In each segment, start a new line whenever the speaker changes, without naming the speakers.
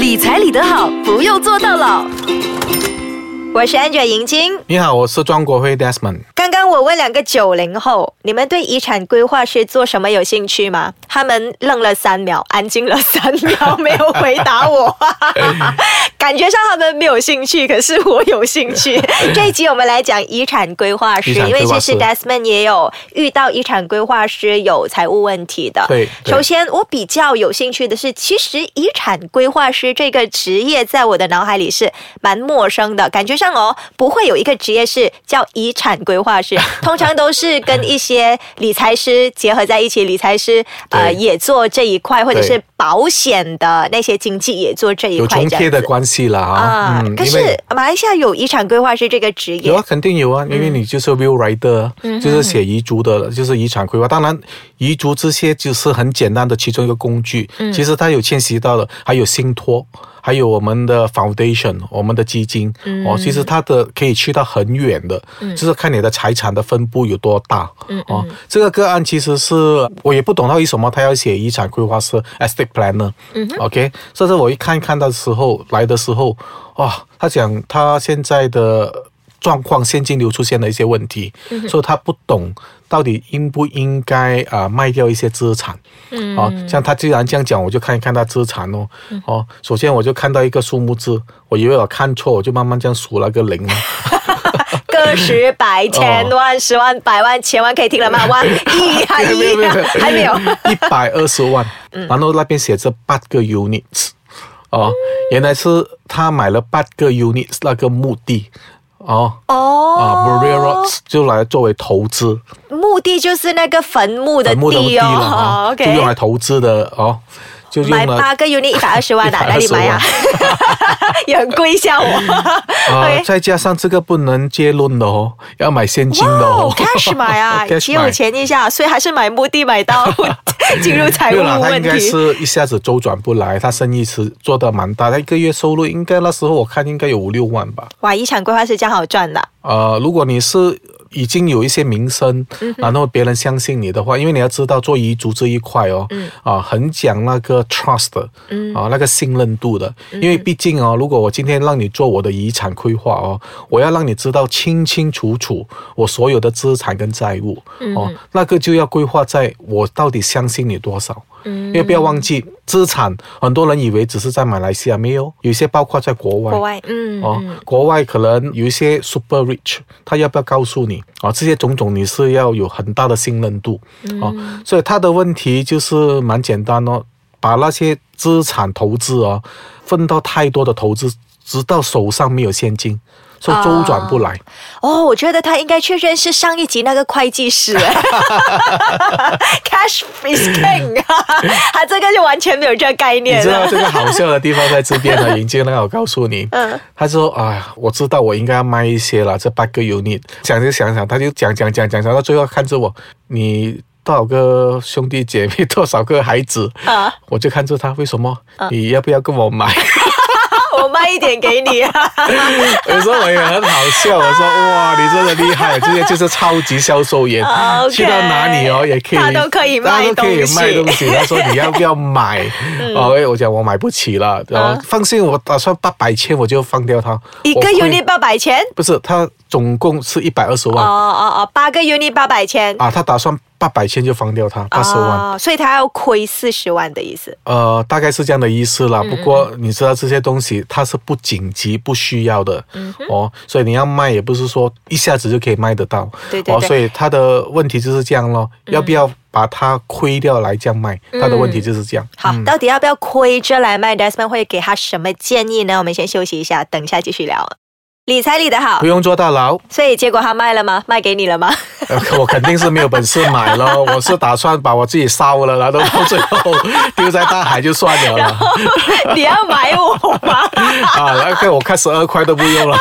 理财理得好，不用做到老。我是 Angela 银晶。
你好，我是庄国辉 Desmond。
刚刚我问两个九零后，你们对遗产规划是做什么有兴趣吗？他们愣了三秒，安静了三秒，没有回答我。感觉上他们没有兴趣，可是我有兴趣。这一集我们来讲遗产规划师，因为其实 Desmond 也有遇到遗产规划师有财务问题的。
对对
首先我比较有兴趣的是，其实遗产规划师这个职业在我的脑海里是蛮陌生的，感觉上哦不会有一个职业是叫遗产规划师，通常都是跟一些理财师结合在一起，理财师呃也做这一块，或者是保险的那些经纪也做这一块有
重贴的关系了啊。
啊。可是马来西亚有遗产规划师这个职业
有啊，肯定有啊，因为你就是 will writer，、就是写遗嘱的，就是遗产规划。当然，遗嘱这些就是很简单的其中一个工具，其实它有牵涉到的，还有信托。还有我们的 foundation，我们的基金、哦，其实它的可以去到很远的，就是看你的财产的分布有多大。哦，这个个案其实是我也不懂到为什么他要写遗产规划师 estate planner。OK，所以说我一看看到的时候来的时候，哇，他讲他现在的状况现金流出现了一些问题，所以他不懂到底应不应该啊、卖掉一些资产。嗯，哦，像他既然这样讲，我就看一看他资产哦。哦，首先我就看到一个数目字，我以为我看错，我就慢慢这样数那个零哦。
个十百千万十万百万千万可以听了吗？万亿还亿
有
还没有。
一百二十万，然后那边写着八个 units，哦，原来是他买了八个 units 那个墓地，哦。
哦
啊 b u r i a Rocks 就来作为投资，
目的就是那个坟墓的
地
地哦。
了啊，就用来投资的哦，就
买八个 unit 一百二十万啊，
120
哪里买啊？也很贵吓我。
啊
OK，
再加上这个不能借论的哦，要买现金的
哦
哦
，cash 买啊 挺有
买
钱一下，所以还是买墓地买到进入财务
没有啦，他应该
问题。
是一下子周转不来，他生意是做得蛮大，他一个月收入应该那时候我看应该有五六万吧。
哇，遗产规划是这样好赚的。
呃，如果你是已经有一些名声，然后别人相信你的话，因为你要知道做遗嘱这一块哦，啊，很讲那个 trust 的，啊，那个信任度的，因为毕竟哦，如果我今天让你做我的遗产规划哦，我要让你知道清清楚楚我所有的资产跟债务，哦，那个就要规划在我到底相信你多少。因为不要忘记资产，很多人以为只是在马来西亚，没有，有些包括在国外。
国外，嗯，
哦，国外可能有一些 super rich，他要不要告诉你啊、这些种种你是要有很大的信任度啊，所以他的问题就是蛮简单哦，把那些资产投资哦分到太多的投资，直到手上没有现金，所以周转不来。
哦，我觉得他应该去认识上一集那个会计师，cash is king，他这个就完全没有这个概念你。
知道这个好笑的地方在这边呢，尹经理，我告诉你，
嗯。
他说啊，我知道我应该要卖一些了，这八个 unit，想就想想，他就讲讲讲讲讲到最后看着我，你多少个兄弟姐妹，多少个孩子，
啊，
我就看着他，为什么？你要不要跟我买？
我卖一点给你啊。
有时候我也很好笑，我说哇，你真的厉害，这些就是超级销售员去到哪里哦也可以，
他都可以卖
他都可以
东西
卖东西。他说你要不要买？哦，我讲我买不起了，然后
嗯
放心，我打算八百千我就放掉它。
一个 unit 八百千。
不是，他总共是一百二十
哦
万
哦哦，八个 unit 八百千。
啊，他打算八百千就放掉它，八十万。
哦，所以他要亏四十万的意思。
呃，大概是这样的意思
嗯
啦。不过你知道这些东西它是不紧急、不需要的、
嗯
哦，所以你要卖也不是说一下子就可以卖得到。哦，
对对对哦
所以他的问题就是这样咯，要不要把它亏掉来这样卖？他的问题就是这样。
好，到底要不要亏着来卖？Desmond 会给他什么建议呢？我们先休息一下，等一下继续聊。理财理得好
不，用坐大牢，
所以结果他卖了吗？卖给你了吗？
呃我肯定是没有本事买了。我是打算把我自己烧了，然后到最后 丢在大海就算了了。
你要买我吗？
啊，那个我看十二块都不用了，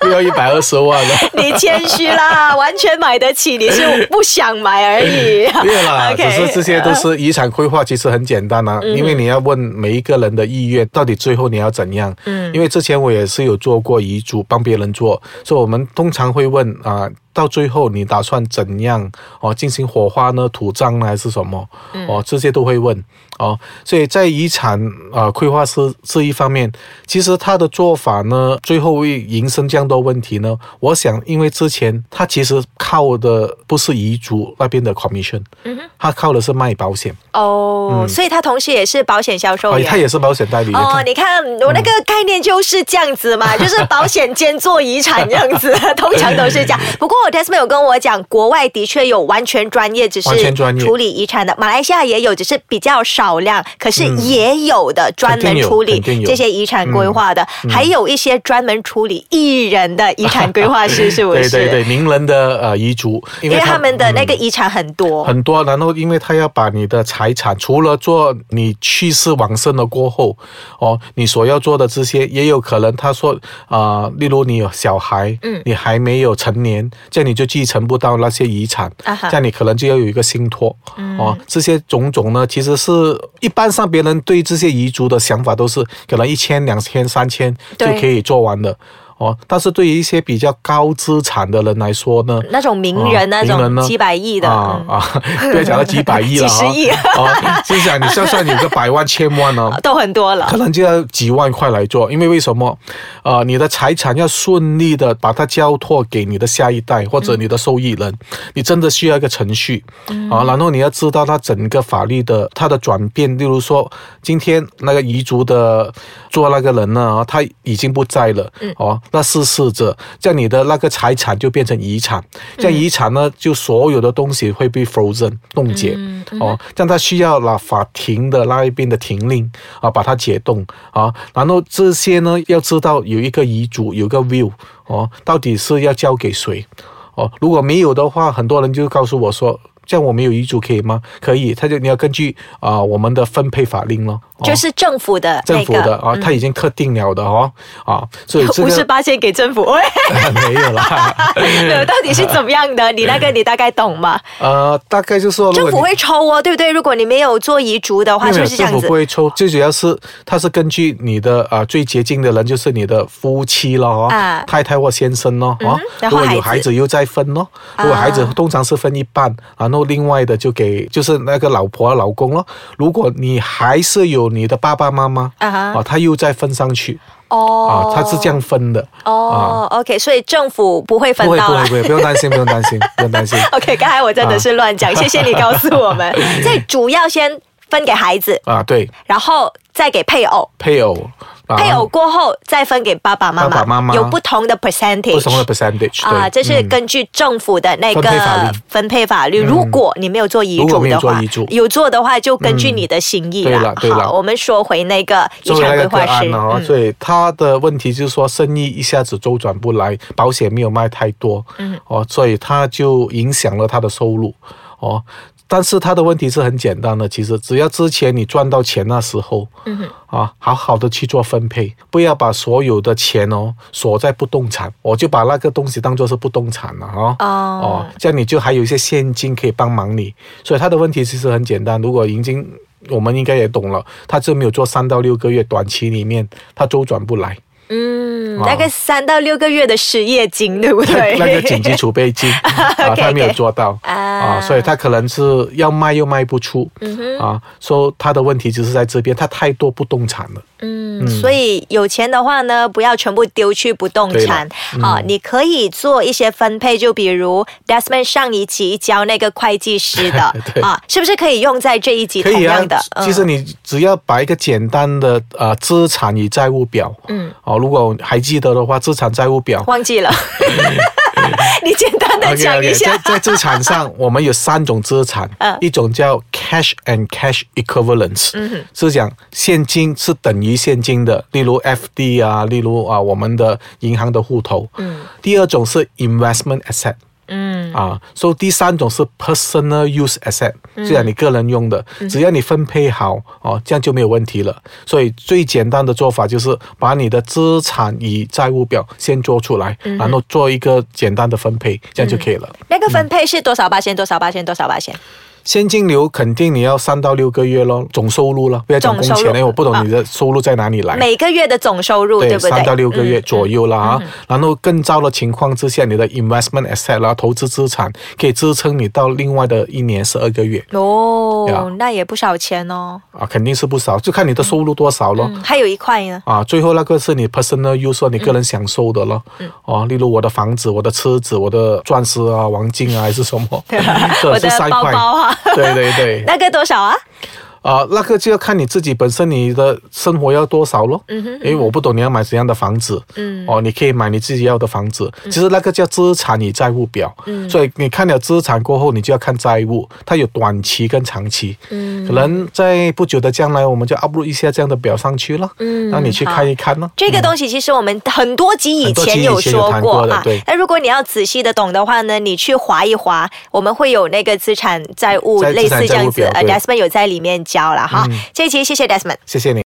不要一百二十万了。
你谦虚啦，完全买得起，你是不想买而已。
没有啦只是这些都是遗产规划，其实很简单啊，因为你要问每一个人的意愿，到底最后你要怎样。嗯，因为之前我也是有做过遗嘱，帮别人做，所以我们通常会问啊。到最后你打算怎样哦进行火化呢？土葬呢还是什么？哦，这些都会问哦。所以在遗产啊规划师这一方面，其实他的做法呢，最后会引申这样多问题呢。我想，因为之前他其实靠的不是遗嘱那边的 commission，嗯他靠的是卖保险。
哦，所以他同时也是保险销售。
他也是保险代理。
哦，你看我那个概念就是这样子嘛，就是保险兼做遗产这样子，通常都是这样。不过 Desmond 有跟我讲，国外的确有完全专业，只是处理遗产的，马来西亚也有，只是比较少量，可是也有的专门处理这些遗产规划的，还有一些专门处理艺人的遗产规划师，是不是？
对对对，名人的呃遗嘱，因
因为他们的那
嗯
个遗产很多。
很多，然后因为他要把你的财产，除了做你去世往生了过后，哦，你所要做的这些，也有可能他说啊、例如你有小孩，嗯，你还没有成年，这样你就继承不到那些遗产，
啊
这样你可能就要有一个信托，哦，这些种种呢，其实是一般上别人对这些遗嘱的想法都是可能一千、两千、三千就可以做完的。哦，但是对于一些比较高资产的人来说呢，
那种名人，
啊
那
名人呢？
种几百亿的，嗯。
啊啊，不要讲到几百亿了
几十亿。
啊，就想你算算，有个百万、千万呢、
都很多了。
可。能就要几万块来做，因为为什么？呃，你的财产要顺利的把它交托给你的下一代或者你的受益人，你真的需要一个程序、啊，然后你要知道它整个法律的它的转变，例如说今天那个遗嘱的做那个人呢，他已经不在了，哦，那逝世者，这样你的那个财产就变成遗产，这样遗产呢，就所有的东西会被 frozen 冻结，哦，这样他需要了法庭的那一边的停令啊，把它解冻啊，然后这些呢，要知道有一个遗嘱，有一个 will 哦，到底是要交给谁？哦，如果没有的话，很多人就告诉我说。这样我们有遗嘱可以吗？可以，他就你要根据啊、我们的分配法令咯，哦
就是政府的那
政府的啊，他已经特定了的哦，啊，所以这
五十八千给政府，喂，
没有啦，
到底是怎么样的？你那个你大概懂吗？
呃，大概就是说，
政府会抽哦，对不对？如果你没有做遗嘱的话，是
政
不是这样子？
府不会抽，最主要是它是根据你的啊、最接近的人就是你的夫妻了哦，
啊
太太或先生咯，哦，如果有
孩子
又再分咯，如果孩子通常是分一半，然后另外的就给就是那个老婆老公咯。如果你还是有你的爸爸妈妈
啊
他又再分上去
哦
啊，他是这样分的。
哦，OK，所以政府不会分到啦
不会不会。不用担心，不用担心，不用担心。
OK，刚才我真的是乱讲，谢谢你告诉我们。所以主要先分给孩子，
啊，对，
然后再给配偶，
配偶，啊
配偶过后再分给爸爸妈妈，
爸爸妈妈。
有不同的 percentage，
不同的 percentage
啊，
对
这是
嗯。
根据政府的那
分配法
个
律。
分配法律。如果你没有做遗嘱的话
做，
有做的话就根据你的心意
了。对了
好，我们说回那个遗产规划师、，
所以他的问题就是说生意一下子周转不来，保险没有卖太多，嗯，哦，所以他就影响了他的收入，哦。但是他的问题是很简单的，其实只要之前你赚到钱那时候，嗯啊，好好的去做分配，不要把所有的钱哦锁在不动产，我就把那个东西当做是不动产了哦。
哦
哦，这样你就还有一些现金可以帮忙你。所以他的问题其实很简单，如果已经我们应该也懂了，他就没有做三到六个月，短期里面他周转不来，
嗯，
啊
大概三到六个月的失业金，对不对？
那个紧急储备金 他没有做到
啊。
啊，所以他可能是要卖又卖不出嗯啊，说他的问题就是在这边，他太多不动产了。
嗯，所以有钱的话呢，不要全部丢去不动产。
对
啊，你可以做一些分配，就比如 Desmond 上一集教那个会计师的 啊，是不是可以用在这一集
可以啊
同样的？，嗯。
其实你只要把一个简单的呃资产与债务表，嗯，哦，如果还记得的话，资产债务表
忘记了，你简单的讲一下。
在在资产上，我们有三种资产，
嗯
一种叫 cash and cash equivalents，是讲现金是等于现金的，例如 FD 啊，例如啊我们的银行的户头。嗯。第二种是 investment asset。
嗯
啊，所以第三种是 personal use asset，虽然你个人用的，
嗯
只要你分配好哦，这样就没有问题了。所以最简单的做法就是把你的资产与债务表先做出来，
嗯
然后做一个简单的分配，这样就可以了。
那个分配是多少八千？多少八千？多少八千？
现金流肯定你要三到六个月咯，总收入了，不要讲工钱，
总收入
因为我不懂你的收入在哪里来。
每个月的总收入，对不对？
三到六个月
嗯
左右了啊。然后更糟的情况之下，你的 investment asset 啦，投资资产可以支撑你到另外的一年十二个月
哦
呀，
那也不少钱哦。
啊，肯定是不少，就看你的收入多少咯。
嗯，还有一块呢。
啊，最后那个是你 personal use，你个人享受的咯。
嗯
哦，例如我的房子、我的车子、我的钻石啊、黄金啊，还是什么，这
我的包
是三块。
包啊，
对对对，
那个多少啊？
啊、那个就要看你自己本身你的生活要多少咯。
嗯哼
因为我不懂你要买怎样的房子。
嗯
哦，你可以买你自己要的房子。其实那个叫资产与债务表。
嗯
所以你看了资产过后，你就要看债务，它有短期跟长期。
嗯
可能在不久的将来，我们就 upload 一下这样的表上去了。
嗯
让你去看一看咯。
这个东西其实我们很多集以前有说过啊
过的对。
那如果你要仔细的懂的话呢，你去划一划，我们会有那个资产债务
在
类似这样子。呃，Desmond 有在里面教了哈
嗯。
这一期谢谢 Desmond。
谢谢你。